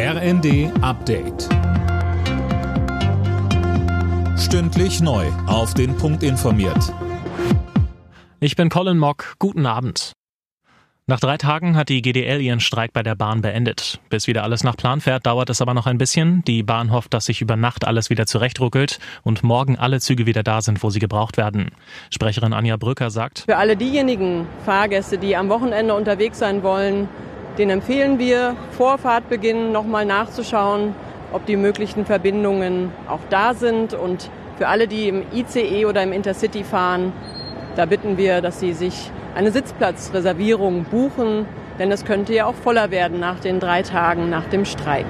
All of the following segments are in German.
RND Update. Stündlich neu. Auf den Punkt informiert. Ich bin Colin Mock. Guten Abend. Nach drei Tagen hat die GDL ihren Streik bei der Bahn beendet. Bis wieder alles nach Plan fährt, dauert es aber noch ein bisschen. Die Bahn hofft, dass sich über Nacht alles wieder zurechtruckelt und morgen alle Züge wieder da sind, wo sie gebraucht werden. Sprecherin Anja Brücker sagt, Für alle diejenigen Fahrgäste, die am Wochenende unterwegs sein wollen, den empfehlen wir, vor Fahrtbeginn nochmal nachzuschauen, ob die möglichen Verbindungen auch da sind. Und für alle, die im ICE oder im Intercity fahren, da bitten wir, dass sie sich eine Sitzplatzreservierung buchen, denn es könnte ja auch voller werden nach den drei Tagen nach dem Streik.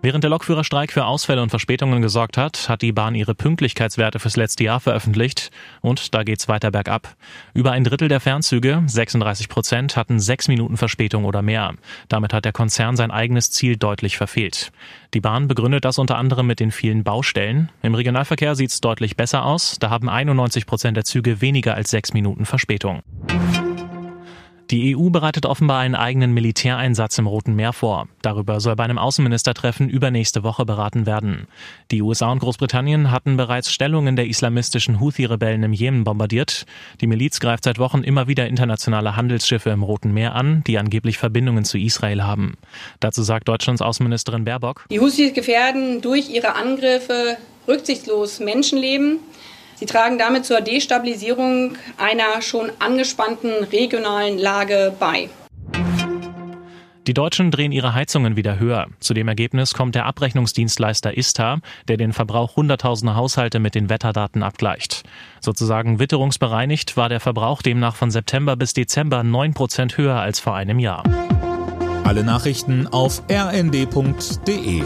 Während der Lokführerstreik für Ausfälle und Verspätungen gesorgt hat, hat die Bahn ihre Pünktlichkeitswerte fürs letzte Jahr veröffentlicht und da geht's weiter bergab. Über ein Drittel der Fernzüge, 36 Prozent, hatten sechs Minuten Verspätung oder mehr. Damit hat der Konzern sein eigenes Ziel deutlich verfehlt. Die Bahn begründet das unter anderem mit den vielen Baustellen. Im Regionalverkehr sieht's deutlich besser aus. Da haben 91 Prozent der Züge weniger als sechs Minuten Verspätung. Die EU bereitet offenbar einen eigenen Militäreinsatz im Roten Meer vor. Darüber soll bei einem Außenministertreffen übernächste Woche beraten werden. Die USA und Großbritannien hatten bereits Stellungen der islamistischen Houthi-Rebellen im Jemen bombardiert. Die Miliz greift seit Wochen immer wieder internationale Handelsschiffe im Roten Meer an, die angeblich Verbindungen zu Israel haben. Dazu sagt Deutschlands Außenministerin Baerbock. Die Houthis gefährden durch ihre Angriffe rücksichtslos Menschenleben. Sie tragen damit zur Destabilisierung einer schon angespannten regionalen Lage bei. Die Deutschen drehen ihre Heizungen wieder höher. Zu dem Ergebnis kommt der Abrechnungsdienstleister ISTA, der den Verbrauch hunderttausender Haushalte mit den Wetterdaten abgleicht. Sozusagen witterungsbereinigt war der Verbrauch demnach von September bis Dezember 9 Prozent höher als vor einem Jahr. Alle Nachrichten auf rnd.de